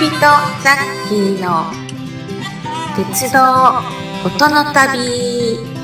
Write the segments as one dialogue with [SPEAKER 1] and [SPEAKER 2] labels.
[SPEAKER 1] びとザッキーの鉄道音の旅。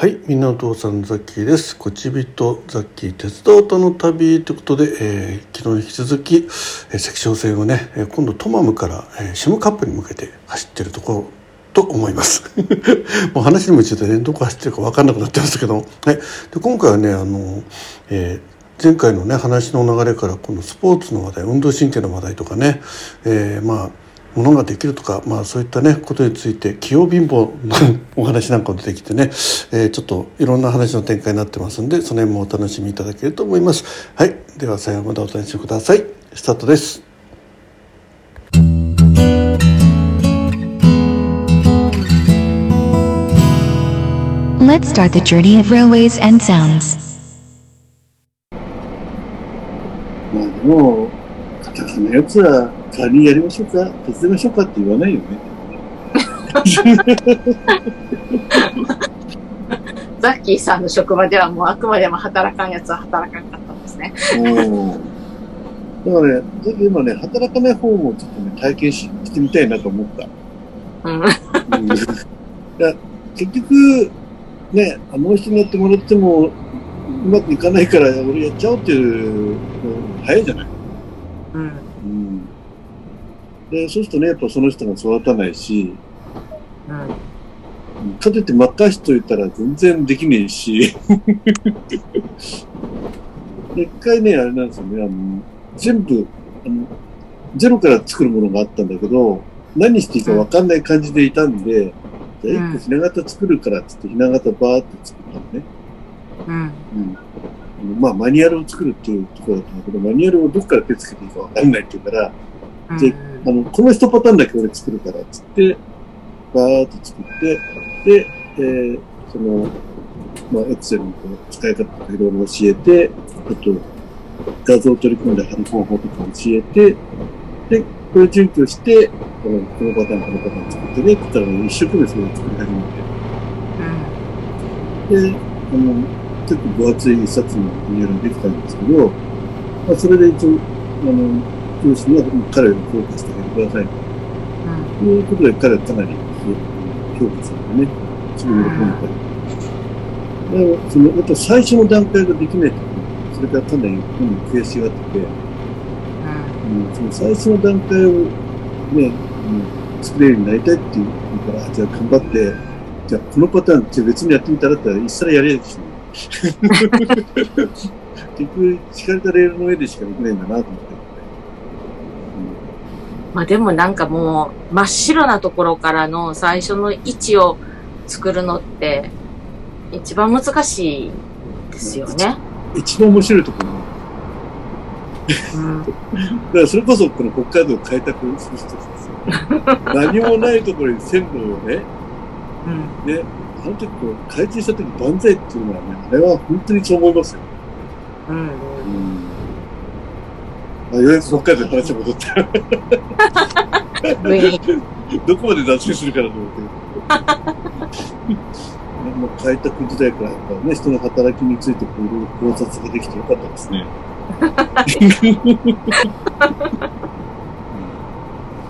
[SPEAKER 2] はい、みんなお父さんザッキーです。こちびとザッキー鉄道との旅ということで、えー昨日に引き続き、えー、赤小線をね、えー今度トマムから、えーシムカップに向けて走ってるところと思います。もう話にもちょっとね、どこ走ってるか分かんなくなってますけど、はい。で今回はね、あの、えー前回のね話の流れからこのスポーツの話題運動神経の話題とかね、えーまあものができるとか、まあ、そういったねことについて器用貧乏の お話なんかも出てきてね、えーちょっといろんな話の展開になってますんでその辺もお楽しみいただけると思います。はい。では最後までお楽しみください。スタートです「
[SPEAKER 3] Let's start the journey of railways and sounds.
[SPEAKER 4] タカナのやつは代わりにやりましょうか、手伝いましょうかって言わないよね。
[SPEAKER 5] ザッキーさんの職場ではもうあくまでも働かんやつは働かんかったんですね。
[SPEAKER 4] うん。だからね、今ね、働かない方もちょっとね、体験ししてみたいなと思った。
[SPEAKER 5] うん。
[SPEAKER 4] うん、結局、ね、あの人にやってもらっても、うまくいかないから俺やっちゃおうっていうの早いじゃない。
[SPEAKER 5] うん。
[SPEAKER 4] うん。で、そうするとね、やっぱその人が育たないし、
[SPEAKER 5] うん。
[SPEAKER 4] かといって任しといたら全然できねえし。で 一回ね、あれなんですよね、あの、全部、あの、ゼロから作るものがあったんだけど、何していいか分かんない感じでいたんで、じゃあ一個ひな形作るからっつってひな形バーって作ったのね。
[SPEAKER 5] うん。
[SPEAKER 4] うん。まあ、マニュアルを作るっていうところだったんだけど、マニュアルをどっから手つけていいか分かんないって言うから、
[SPEAKER 5] うん。
[SPEAKER 4] であの、この一パターンだけ俺作るからっつって、バーっと作って、で、えーその、まあ、エクセルの使い方とかいろいろ教えて、あと、画像を取り込んで貼る方法とか教えて、で、これ準拠して、このこのパターン、このパターン作ってねって言ったら、一生懸命それを作り始めて、で、あの、結構分厚い一冊のマニュアルができたんですけど、まあ、それで一応、あの、教師には彼を評価してあげてくださいと。いうことで彼はかなり評価されてね、すごい喜んでた。り。でも、その、やっぱ最初の段階ができないと、それからかなり今度悔しがって。て、うん、その最初の段階をね、うん、作れるようになりたいっていうから、あじゃあ頑張って、じゃあこのパターン、じゃあ別にやってみたらって言ったら、一切やりやいしない。結局、敷かれたレールの上でしかできないんだなと思って。
[SPEAKER 5] まあでもなんかもう真っ白なところからの最初の位置を作るのって一番難しいですよね。
[SPEAKER 4] うん一番面白いところ
[SPEAKER 5] うん。
[SPEAKER 4] だからそれこそこの北海道を開拓する人ですよ。何もないところに線路をね、
[SPEAKER 5] うん。
[SPEAKER 4] ね、あの時こう開通した時万歳っていうのはね、あれは本当にそう思いますよ。
[SPEAKER 5] うん。
[SPEAKER 4] うん。あようやく北海道に話が戻った。どこまで脱線するかなと思って。ねもう開拓時代からやっぱね、人の働きについてこういろいろ考察ができてよかったですね。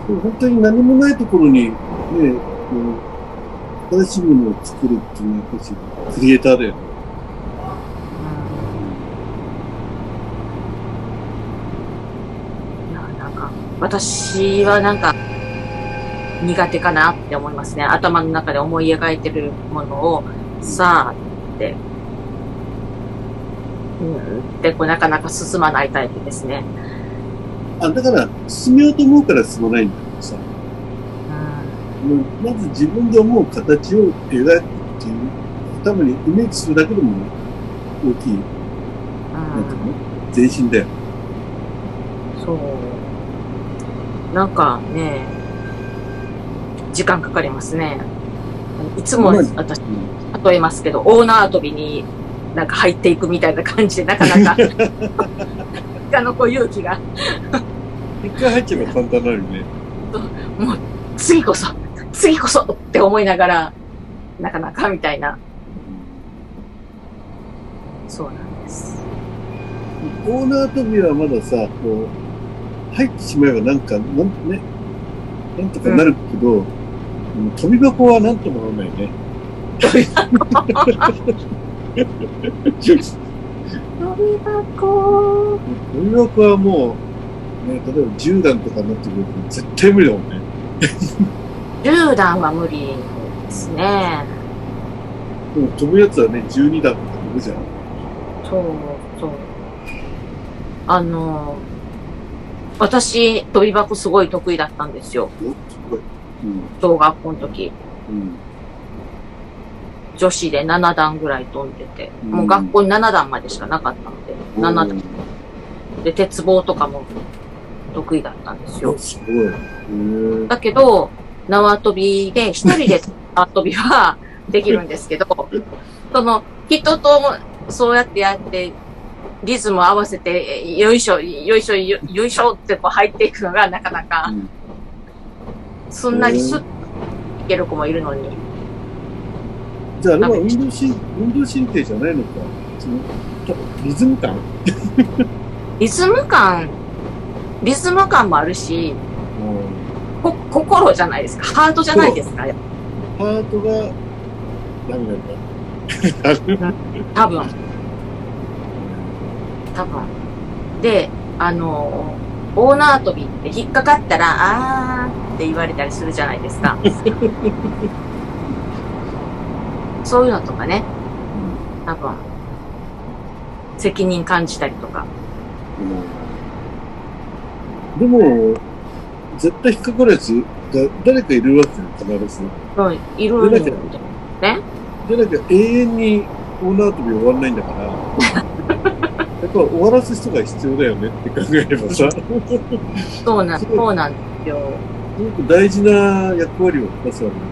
[SPEAKER 4] 本当に何もないところに、ね、こう新しいものを作るっていうのはやっぱりクリエイターだよね。
[SPEAKER 5] いやなんか私はなんか苦手かなって思いますね。頭の中で思い描いてるものをさあって、うん、でこうなかなか進まないタイプですね。
[SPEAKER 4] あ、だから、進めようと思うから進まないんだけどさ、まず自分で思う形を描くっていう、頭にイメージするだけでも大きい、なんていうの前進だよ。
[SPEAKER 5] そう。なんかね、時間かかりますね。いつも
[SPEAKER 4] まあ
[SPEAKER 5] 私、例えますけど、オーナー跳びになんか入っていくみたいな感じで、なかなか、あの、こう勇気が、
[SPEAKER 4] 一回入っちゃえば簡単なのにね。
[SPEAKER 5] もう次こそ、次こそって思いながら、なかなかみたいな。そうなんです。
[SPEAKER 4] 大縄跳びはまださ、こう、入ってしまえばなんか、なんね、なんとかなるけど、うん飛び箱はなんともならないね。
[SPEAKER 5] 飛び箱
[SPEAKER 4] 飛び箱はもう、ね、例えば10段とかになってくると絶対無理だもんね。
[SPEAKER 5] 10段は無理ですね。
[SPEAKER 4] でも飛ぶやつはね、12段飛ぶじゃん。
[SPEAKER 5] そう、そう。あの、私、飛び箱すごい得意だったんですよ。
[SPEAKER 4] おすごい。うん。
[SPEAKER 5] 小学校の時。
[SPEAKER 4] うん。
[SPEAKER 5] 女子で7段ぐらい飛んでて。
[SPEAKER 4] うん
[SPEAKER 5] もう学校に7段までしかなかったので、7段。で、鉄棒とかも得意だったんですよ
[SPEAKER 4] お。すごい。へえ。
[SPEAKER 5] だけど、縄跳びで、一人で縄跳びはできるんですけど、その、人とそうやってやって、リズムを合わせて、よいしょ、よいしょ、よよいしょってこう入っていくのがなかなか
[SPEAKER 4] う、ん
[SPEAKER 5] すんなりスッといける子もいるのに。
[SPEAKER 4] じゃああれは運動神運動神経じゃないのか。そのたリズム感？
[SPEAKER 5] リズム感、リズム感もあるし、こ心じゃないですか。ハートじゃないですか。
[SPEAKER 4] ハートがダメなんだ？
[SPEAKER 5] 多分。多分。で、あの、大縄跳びって引っかかったら、あーって言われたりするじゃないですか。そういうのとかね、多分、責任感じたりとか。
[SPEAKER 4] でも、絶対引っかかるやつが誰かいるわけよ、必ず。
[SPEAKER 5] うん、いるんで
[SPEAKER 4] でなきゃでなきゃ永遠に大縄跳び終わらないんだから、やっぱ終わらす人が必要だよねって考えればさ、す
[SPEAKER 5] そうなん、そうなんですよ。
[SPEAKER 4] ごく大事な役割を果たすわけだか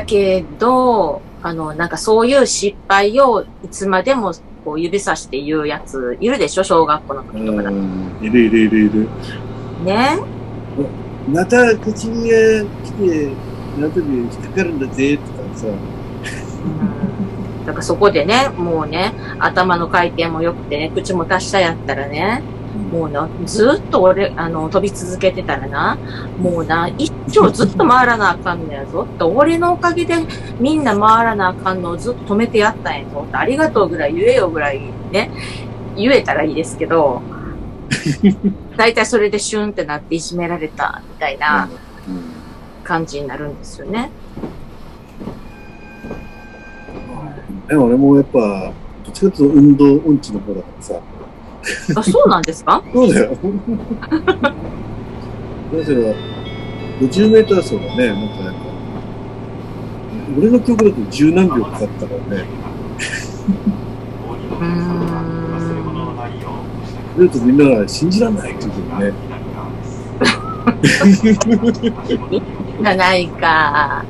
[SPEAKER 5] だけど、あの、なんかそういう失敗をいつまでもこう指さして言うやついるでしょ？小学校の時とかだ
[SPEAKER 4] ら。
[SPEAKER 5] と
[SPEAKER 4] うん、いるいるいるいる。
[SPEAKER 5] ね。
[SPEAKER 4] また口に来て、縄跳び引っかかるんだぜ、とかさ、
[SPEAKER 5] うん。だからそこでね、もうね、頭の回転も良くてね、口も達者やったらね、もうな、ずっと俺、あの、飛び続けてたらな、もうな、一生ずっと回らなあかんのやぞ。って、俺のおかげでみんな回らなあかんのをずっと止めてやったんやぞ。って、ありがとうぐらい言えよぐらいね、言えたらいいですけど、大体それでシュンってなっていじめられたみたいな
[SPEAKER 4] うん。
[SPEAKER 5] 感じになるんですよね。
[SPEAKER 4] でも俺もやっぱ、どっちかというと運動音痴の方だからさ、
[SPEAKER 5] あ、そうなんですか？
[SPEAKER 4] そうだよ。だけど、50メーター走がね、なんかなんか、俺の記憶だと十何秒かかったからね、
[SPEAKER 5] うーん。
[SPEAKER 4] それとみんなが信じらんないってね。
[SPEAKER 5] が ないか。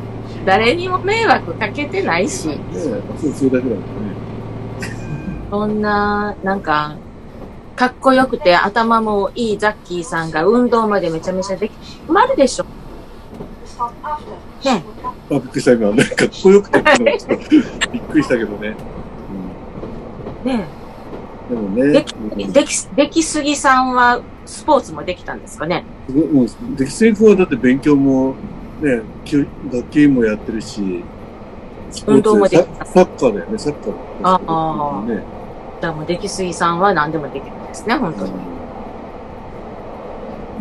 [SPEAKER 5] 誰にも迷惑かけてないし、
[SPEAKER 4] ねえ、そう、それだけだもんね。
[SPEAKER 5] そんな、なんか、かっこよくて頭もいいザッキーさんが運動までめちゃめちゃでき、まるでしょ。ね。
[SPEAKER 4] あ、びっくりした今、なんかかっこよくてびっくりしたけどね。
[SPEAKER 5] ね
[SPEAKER 4] うん、でもね、
[SPEAKER 5] でき、でき、できすぎさんはスポーツもできたんですかね？
[SPEAKER 4] もう、出来すぎ君はだって勉強も、ね、きゅ学級委員もやってるし、
[SPEAKER 5] 運動もできた
[SPEAKER 4] ササッカーだよね、サッカー。
[SPEAKER 5] ああ
[SPEAKER 4] ね。
[SPEAKER 5] じゃあもうできすぎさんは何でもできるんですね、本当に。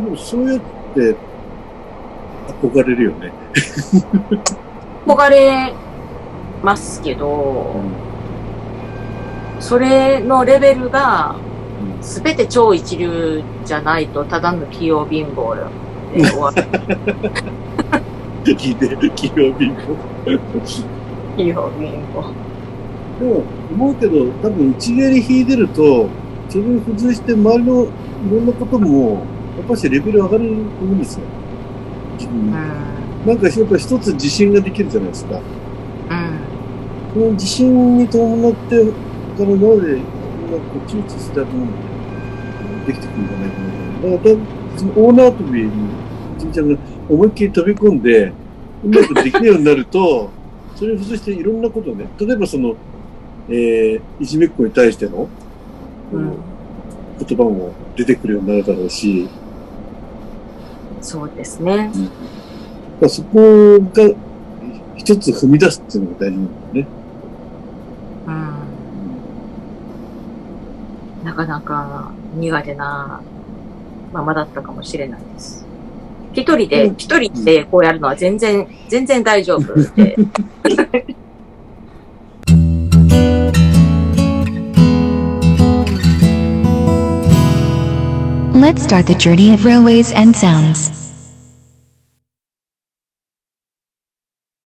[SPEAKER 4] でもそうやって憧れるよね。
[SPEAKER 5] 憧れますけど、それのレベルが、すべて超一流じゃないと、ただの器用貧乏で終わる。
[SPEAKER 4] 聞いて、企業貧乏。
[SPEAKER 5] 器用貧乏。
[SPEAKER 4] でも、思うけど、多分一芸に引いてると、それに付随して周りのいろんなことも、やっぱしレベル上がると思うんですよ。自分に
[SPEAKER 5] うん。
[SPEAKER 4] なんかやっぱ一つ自信ができるじゃないですか。
[SPEAKER 5] うん。
[SPEAKER 4] その自信に伴って、他の今まで、なんか躊躇した分、できてくるんじゃないかなと。だから、その大縄跳びにちみちゃんが思いっきり飛び込んで、うまくできるようになると、それを付随していろんなことね、例えばその、えー、いじめっ子に対しての、
[SPEAKER 5] うん
[SPEAKER 4] 言葉も出てくるようになるだろうし、
[SPEAKER 5] そうですね。
[SPEAKER 4] まあ、そこが一つ踏み出すっていうのが大事なんだよね。
[SPEAKER 5] うん。なかなか苦手なままだったかもしれないです。一人で、
[SPEAKER 4] うん
[SPEAKER 5] 一人でこうやるのは全然、全然大丈夫で。
[SPEAKER 3] Let's start the journey of railways and sounds.